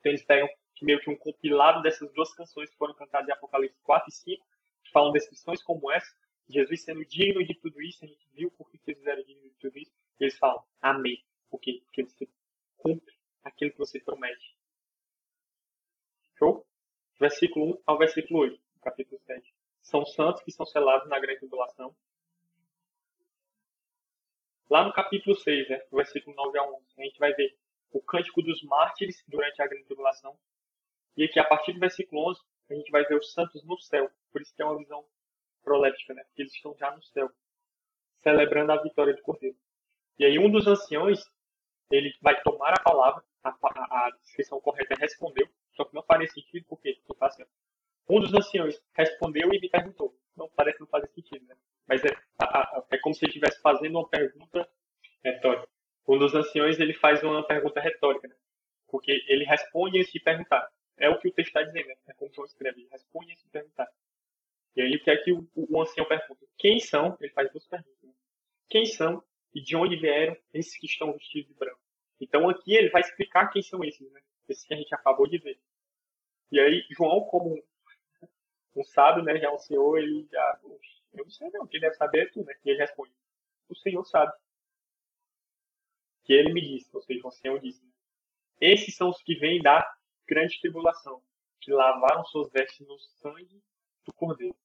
Então eles pegam meio que um compilado dessas duas canções que foram cantadas em Apocalipse 4 e 5, falam descrições como essa, Jesus sendo digno de tudo isso, a gente viu por que eles eram dignos de tudo isso, e eles falam, amém. Por quê? Porque você cumpre aquilo que você promete. Show? Versículo 1 ao versículo 8, capítulo 7. São santos que são selados na grande tribulação. Lá no capítulo 6, né, versículo 9 a 11, a gente vai ver o cântico dos mártires durante a grande tribulação. E aqui, a partir do versículo 11, a gente vai ver os santos no céu. Por isso que é uma visão proléptica, né? Porque eles estão já no céu, celebrando a vitória do Cordeiro. E aí um dos anciões, ele vai tomar a palavra, a, a, descrição correta é respondeu, só que não faria sentido, porque, porque tá assim, um dos anciões respondeu e me perguntou. Não parece não fazer sentido, né? Mas é, a, é como se ele estivesse fazendo uma pergunta retórica. Um dos anciões ele faz uma pergunta retórica, né? porque ele responde antes de perguntar. É o que o texto está dizendo, né? é como João escreve, responde antes de perguntar. E aí o que é que o, o, ancião pergunta? Quem são? Ele faz duas perguntas. Quem são e de onde vieram esses que estão vestidos de branco? Então aqui ele vai explicar quem são esses, né? Esses que a gente acabou de ver. E aí João, como um sábio, né, já é um senhor, ele já, eu não sei não, quem deve saber é tu, né? E ele responde, o Senhor sabe que ele me disse, ou seja, o Senhor disse, né? esses são os que vêm da grande tribulação, que lavaram suas vestes no sangue do Cordeiro.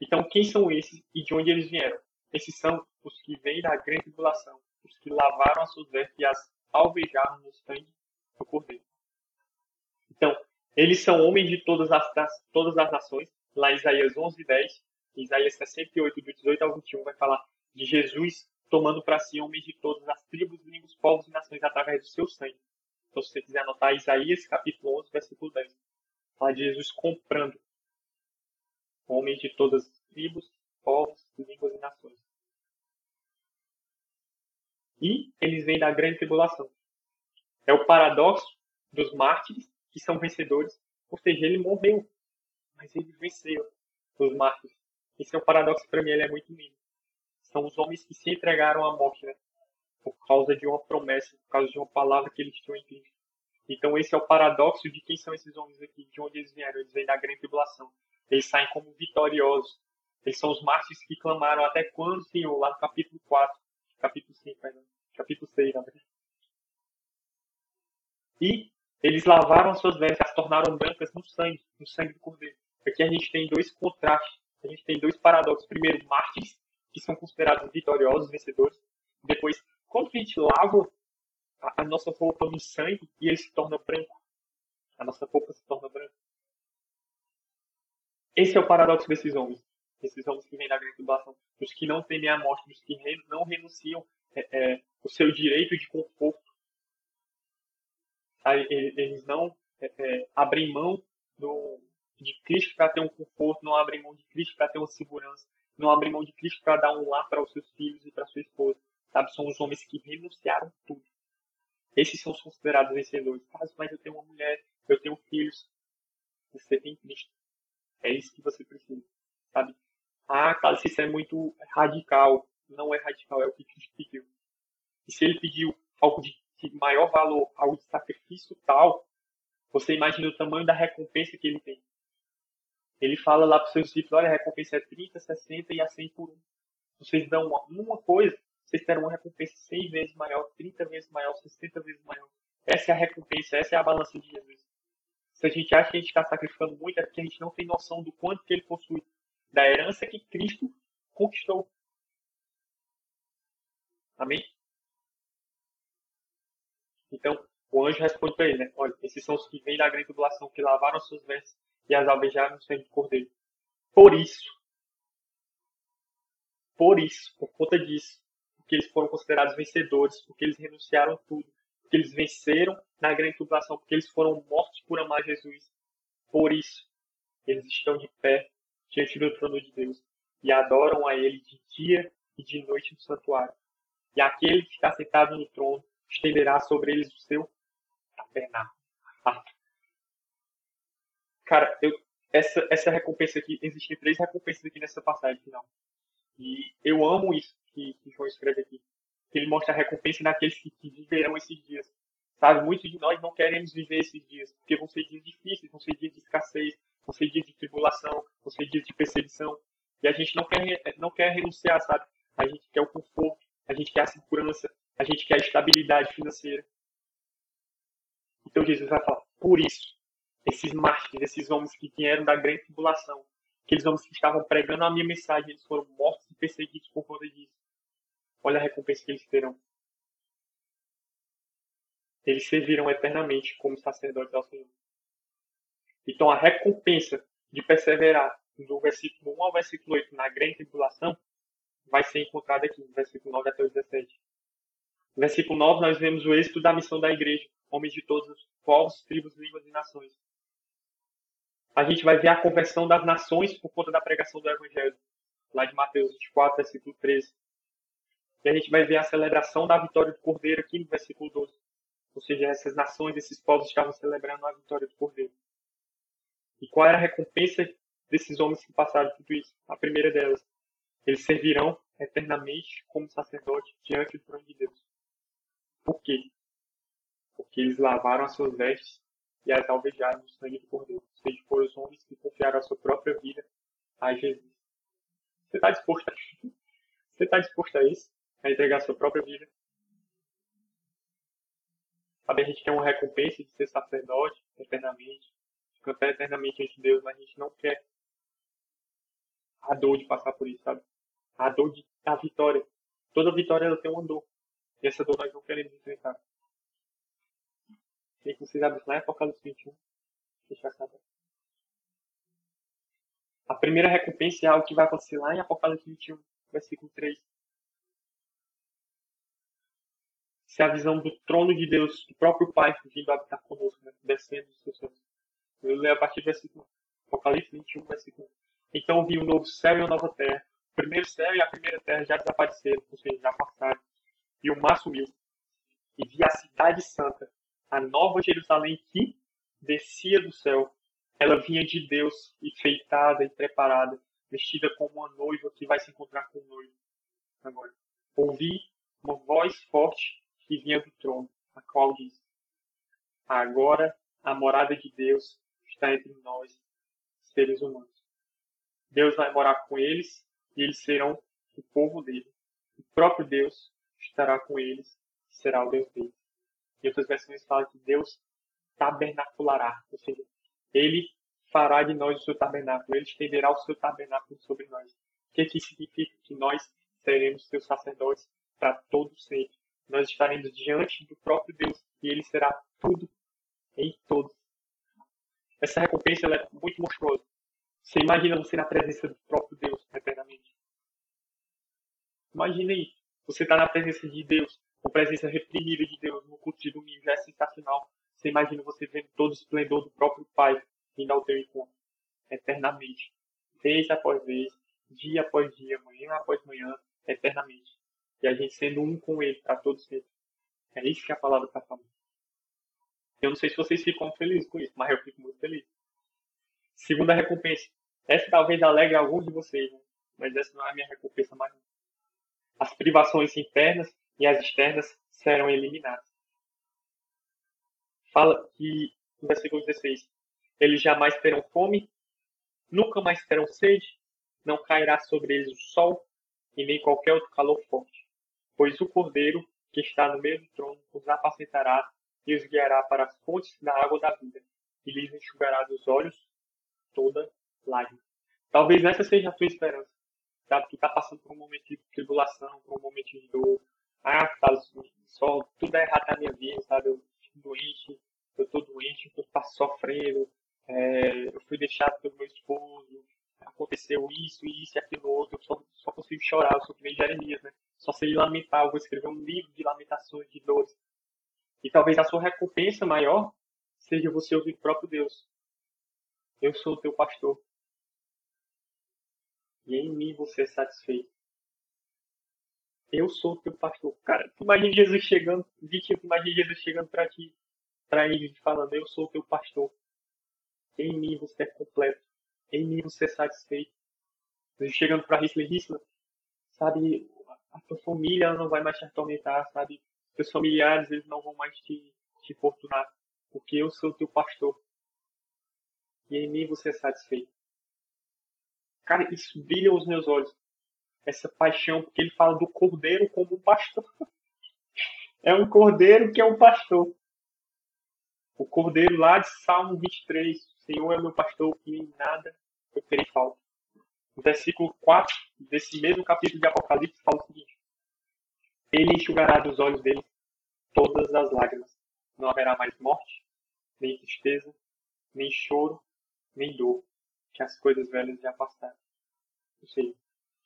Então, quem são esses e de onde eles vieram? Esses são os que vêm da grande tribulação, os que lavaram as suas vestes e as alvejaram no sangue do Cordeiro. Então, eles são homens de todas as, todas as nações. Lá em Isaías 11, 10, Isaías 68, do 18 ao 21, vai falar de Jesus tomando para si homens de todas as tribos, línguas, povos e nações através do seu sangue. Então, se você quiser anotar Isaías capítulo 11, versículo 10, fala de Jesus comprando homens de todas as tribos, povos, línguas e nações. E eles vêm da grande tribulação. É o paradoxo dos mártires que são vencedores, ou seja, ele morreu, mas ele venceu os mártires. Esse é o paradoxo para mim, ele é muito lindo são os homens que se entregaram à morte, né? Por causa de uma promessa, por causa de uma palavra que eles tinham em. Então esse é o paradoxo de quem são esses homens aqui, de onde eles vieram. Eles vêm da grande tribulação. Eles saem como vitoriosos. Eles são os mártires que clamaram até quando, Senhor? Lá no capítulo 4, capítulo 5, perdão. capítulo 6, na verdade. E eles lavaram as suas vestes, as tornaram brancas no sangue, no sangue do Cordeiro. Aqui a gente tem dois contrastes, a gente tem dois paradoxos. Primeiro, mártires que são considerados vitoriosos, vencedores. Depois, quando a gente lava a, a nossa roupa no sangue e ele se torna branco. A nossa roupa se torna branca. Esse é o paradoxo desses homens. Esses homens que vêm da grande tribulação. Os que não temem a morte, os que não renunciam é, é, o seu direito de conforto. Eles não é, é, abrem mão do, de Cristo para ter um conforto, não abrem mão de Cristo para ter uma segurança, não abrem mão de Cristo para dar um lar para os seus filhos e para sua esposa. Sabe? São os homens que renunciaram tudo. Esses são os considerados vencedores. mas eu tenho uma mulher, eu tenho filhos. Você tem Cristo. É isso que você precisa, sabe? Ah, Carlos, isso é muito radical. Não é radical, é o que Cristo pediu. E se ele pediu algo de, de maior valor, algo de sacrifício tal, você imagina o tamanho da recompensa que ele tem. Ele fala lá para os seus discípulos, olha, a recompensa é 30, 60 e a 100 por um. Vocês dão uma, uma coisa, vocês terão uma recompensa 100 vezes maior, 30 vezes maior, 60 vezes maior. Essa é a recompensa, essa é a balança de Jesus. Se a gente acha que a gente está sacrificando muito, é porque a gente não tem noção do quanto que ele possui, da herança que Cristo conquistou. Amém? Então, o anjo responde para ele, né? Olha, esses são os que vêm da grande tribulação, que lavaram suas vestes e as alvejaram no sangue do cordeiro. Por isso, por isso, por conta disso, porque eles foram considerados vencedores, porque eles renunciaram tudo, porque eles venceram na grande tribulação, porque eles foram mortos por amar Jesus. Por isso, eles estão de pé diante do trono de Deus e adoram a Ele de dia e de noite no santuário. E aquele que está sentado no trono estenderá sobre eles o seu tabernáculo. Ah. Cara, eu, essa, essa recompensa aqui, existem três recompensas aqui nessa passagem final. E eu amo isso que, que João escreve aqui. Que ele mostra a recompensa naqueles que, que viverão esses dias. Sabe, muitos de nós não queremos viver esses dias, porque vão ser dias difíceis, vão ser dias de escassez, vão ser dias de tribulação, vão ser dias de perseguição. E a gente não quer, não quer renunciar, sabe? A gente quer o conforto, a gente quer a segurança, a gente quer a estabilidade financeira. Então Jesus vai falar, por isso, esses mártires, esses homens que vieram da grande tribulação, aqueles homens que estavam pregando a minha mensagem, eles foram mortos e perseguidos por conta disso. Olha a recompensa que eles terão. Eles servirão eternamente como sacerdotes ao Senhor. Então a recompensa de perseverar do versículo 1 ao versículo 8 na grande tribulação vai ser encontrada aqui, no versículo 9 até o 17. No versículo 9 nós vemos o êxito da missão da igreja, homens de todos os povos, tribos, línguas e nações. A gente vai ver a conversão das nações por conta da pregação do evangelho, lá de Mateus 24, versículo 13. E a gente vai ver a celebração da vitória do Cordeiro aqui no versículo 12. Ou seja, essas nações, esses povos estavam celebrando a vitória do Cordeiro. E qual era a recompensa desses homens que passaram tudo isso? A primeira delas, eles servirão eternamente como sacerdote diante do trono de Deus. Por quê? Porque eles lavaram as suas vestes e as alvejaram no sangue do Cordeiro. Ou seja, foram os homens que confiaram a sua própria vida a Jesus. Você está disposto a Você está disposto a isso? A entregar sua própria vida? Sabe, a gente quer uma recompensa de ser sacerdote eternamente, cantar eternamente ante Deus, mas a gente não quer a dor de passar por isso, sabe? A dor de, da vitória. Toda vitória ela tem uma dor. E essa dor nós não queremos enfrentar. Queria que vocês abrissem lá em Apocalipse 21. Deixa eu A primeira recompensa é algo que vai acontecer lá em Apocalipse 21, versículo 3. É a visão do trono de Deus, do próprio Pai vindo habitar conosco, né? descendo dos seus céus. Eu leio a partir do versículo Apocalipse 21, versículo 1. Então vi um novo céu e uma nova terra. O primeiro céu e a primeira terra já desapareceram, ou seja, já passaram. E o mar sumiu. E vi a cidade santa, a nova Jerusalém que descia do céu. Ela vinha de Deus, enfeitada e preparada, vestida como uma noiva que vai se encontrar com o noivo. Agora, ouvi uma voz forte que vinha do trono, a qual diz: Agora a morada de Deus está entre nós, seres humanos. Deus vai morar com eles e eles serão o povo dele. O próprio Deus estará com eles e será o Deus deles. Em outras versões fala que Deus tabernaculará, ou seja, ele fará de nós o seu tabernáculo, ele estenderá o seu tabernáculo sobre nós. O que, que significa? Que nós seremos seus sacerdotes para todo sempre. Nós estaremos diante do próprio Deus e Ele será tudo em todos. Essa recompensa é muito monstruosa. Você imagina você na presença do próprio Deus eternamente. Imagine aí, você está na presença de Deus, com presença reprimida de Deus no culto de domingo, já é sensacional. Você imagina você vendo todo o esplendor do próprio Pai vindo ao teu encontro, eternamente, vez após vez, dia após dia, manhã após manhã, eternamente. E a gente sendo um com Ele para todos sempre. É isso que a palavra está falando. Eu não sei se vocês ficam felizes com isso, mas eu fico muito feliz. Segunda recompensa. Essa talvez alegre alguns de vocês, né? mas essa não é a minha recompensa mais. As privações internas e as externas serão eliminadas. Fala que, no versículo 16, eles jamais terão fome, nunca mais terão sede, não cairá sobre eles o sol e nem qualquer outro calor forte, pois o Cordeiro que está no meio do trono os apacentará e os guiará para as fontes da água da vida, e lhes enxugará dos olhos toda lágrima. Talvez essa seja a tua esperança, sabe? Tu está passando por um momento de tribulação, por um momento de dor. Ah, tá, só tudo é errado na minha vida, sabe? Eu estou doente, eu estou doente, eu estou sofrendo, é, eu fui deixado pelo meu esposo, aconteceu isso, isso e aquilo outro, eu só, só consigo chorar, eu sou que nem Jeremias, né? Só sei lamentar, eu vou escrever um livro de lamentações, de dores. E talvez a sua recompensa maior seja você ouvir o próprio Deus. Eu sou o teu pastor. E em mim você é satisfeito. Eu sou o teu pastor. Cara, tu imagina Jesus chegando, tipo, imagina Jesus chegando para ti, para ele falando, eu sou o teu pastor. Em mim você é completo. Em mim você é satisfeito. Chegando para Hitler, Hitler, sabe, a tua família não vai mais te atormentar, sabe? Teus familiares, eles não vão mais te, te importunar, porque eu sou teu pastor. E em mim você é satisfeito. Cara, isso brilha aos meus olhos. Essa paixão, porque ele fala do cordeiro como um pastor. é um cordeiro que é um pastor. O cordeiro lá de Salmo 23. Senhor é meu pastor e em nada eu terei falta. No versículo 4 desse mesmo capítulo de Apocalipse fala o seguinte: Ele enxugará dos olhos dele todas as lágrimas. Não haverá mais morte, nem tristeza, nem choro, nem dor, que as coisas velhas já passaram. Ou seja,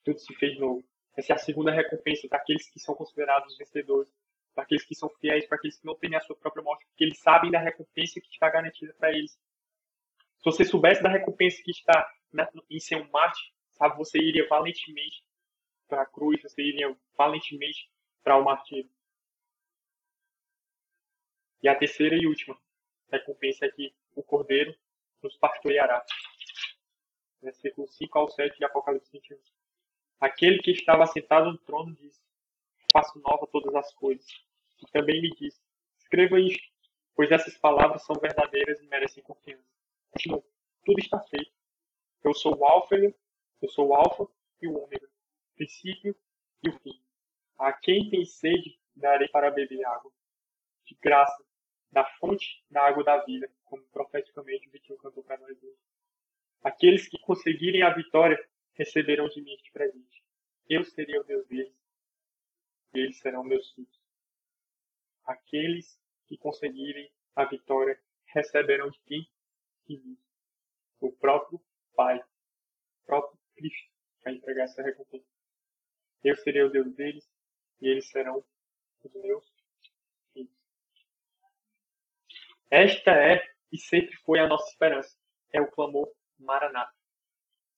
tudo se fez novo. Essa é a segunda recompensa daqueles que são considerados vencedores para aqueles que são fiéis, para aqueles que não têm a sua própria morte, porque eles sabem da recompensa que está garantida para eles. Se você soubesse da recompensa que está em ser um mártir, sabe, você iria valentemente para a cruz, você iria valentemente para o martírio. E a terceira e última recompensa é que o Cordeiro nos pastoreará. Versículo 5 ao 7 de Apocalipse 21. Aquele que estava sentado no trono disse: faço nova todas as coisas. E também me disse, escreva isto, pois essas palavras são verdadeiras e merecem confiança. Continua, tudo está feito. Eu sou o alfa, eu sou o alfa e o ômega, o princípio e o fim. A quem tem sede, darei para beber água. De graça, da fonte da água da vida, como profeticamente o Vitinho cantou para nós hoje. Aqueles que conseguirem a vitória receberão de mim este presente. Eu serei o Deus deles e eles serão meus filhos. Aqueles que conseguirem a vitória receberão de quem? O próprio Pai, o próprio Cristo, vai entregar essa recompensa. Eu serei o Deus deles e eles serão os meus filhos. Esta é e sempre foi a nossa esperança. É o clamor Maranata.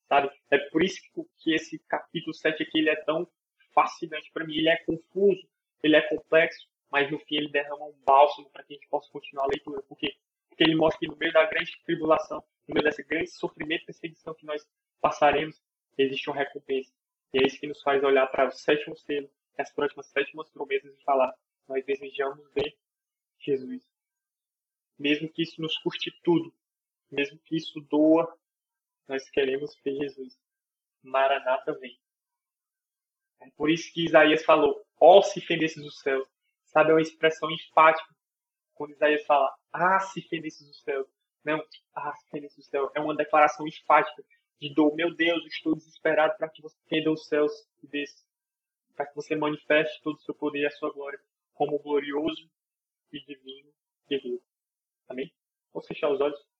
Sabe? É por isso que esse capítulo 7 aqui ele é tão fascinante para mim. Ele é confuso, ele é complexo, mas no fim ele derrama um bálsamo para que a gente possa continuar a leitura. Por quê? Porque ele mostra que no meio da grande tribulação, no meio desse grande sofrimento e perseguição que nós passaremos, existe uma recompensa. E é isso que nos faz olhar para o sétimo selo, as próximas sétimas promessas e falar: nós desejamos ver Jesus. Mesmo que isso nos custe tudo, mesmo que isso doa, nós queremos ver Jesus. Maranata vem. É por isso que Isaías falou, ó se fendesses os céus. Sabe, é uma expressão enfática. Quando Isaías fala, ah, se fendesses os céus. Não, ah, se fendesses os céus. É uma declaração enfática de dor. Meu Deus, estou desesperado para que você fenda os céus desse. Para que você manifeste todo o seu poder e a sua glória. como glorioso e divino guerreiro. Amém? Vamos fechar os olhos.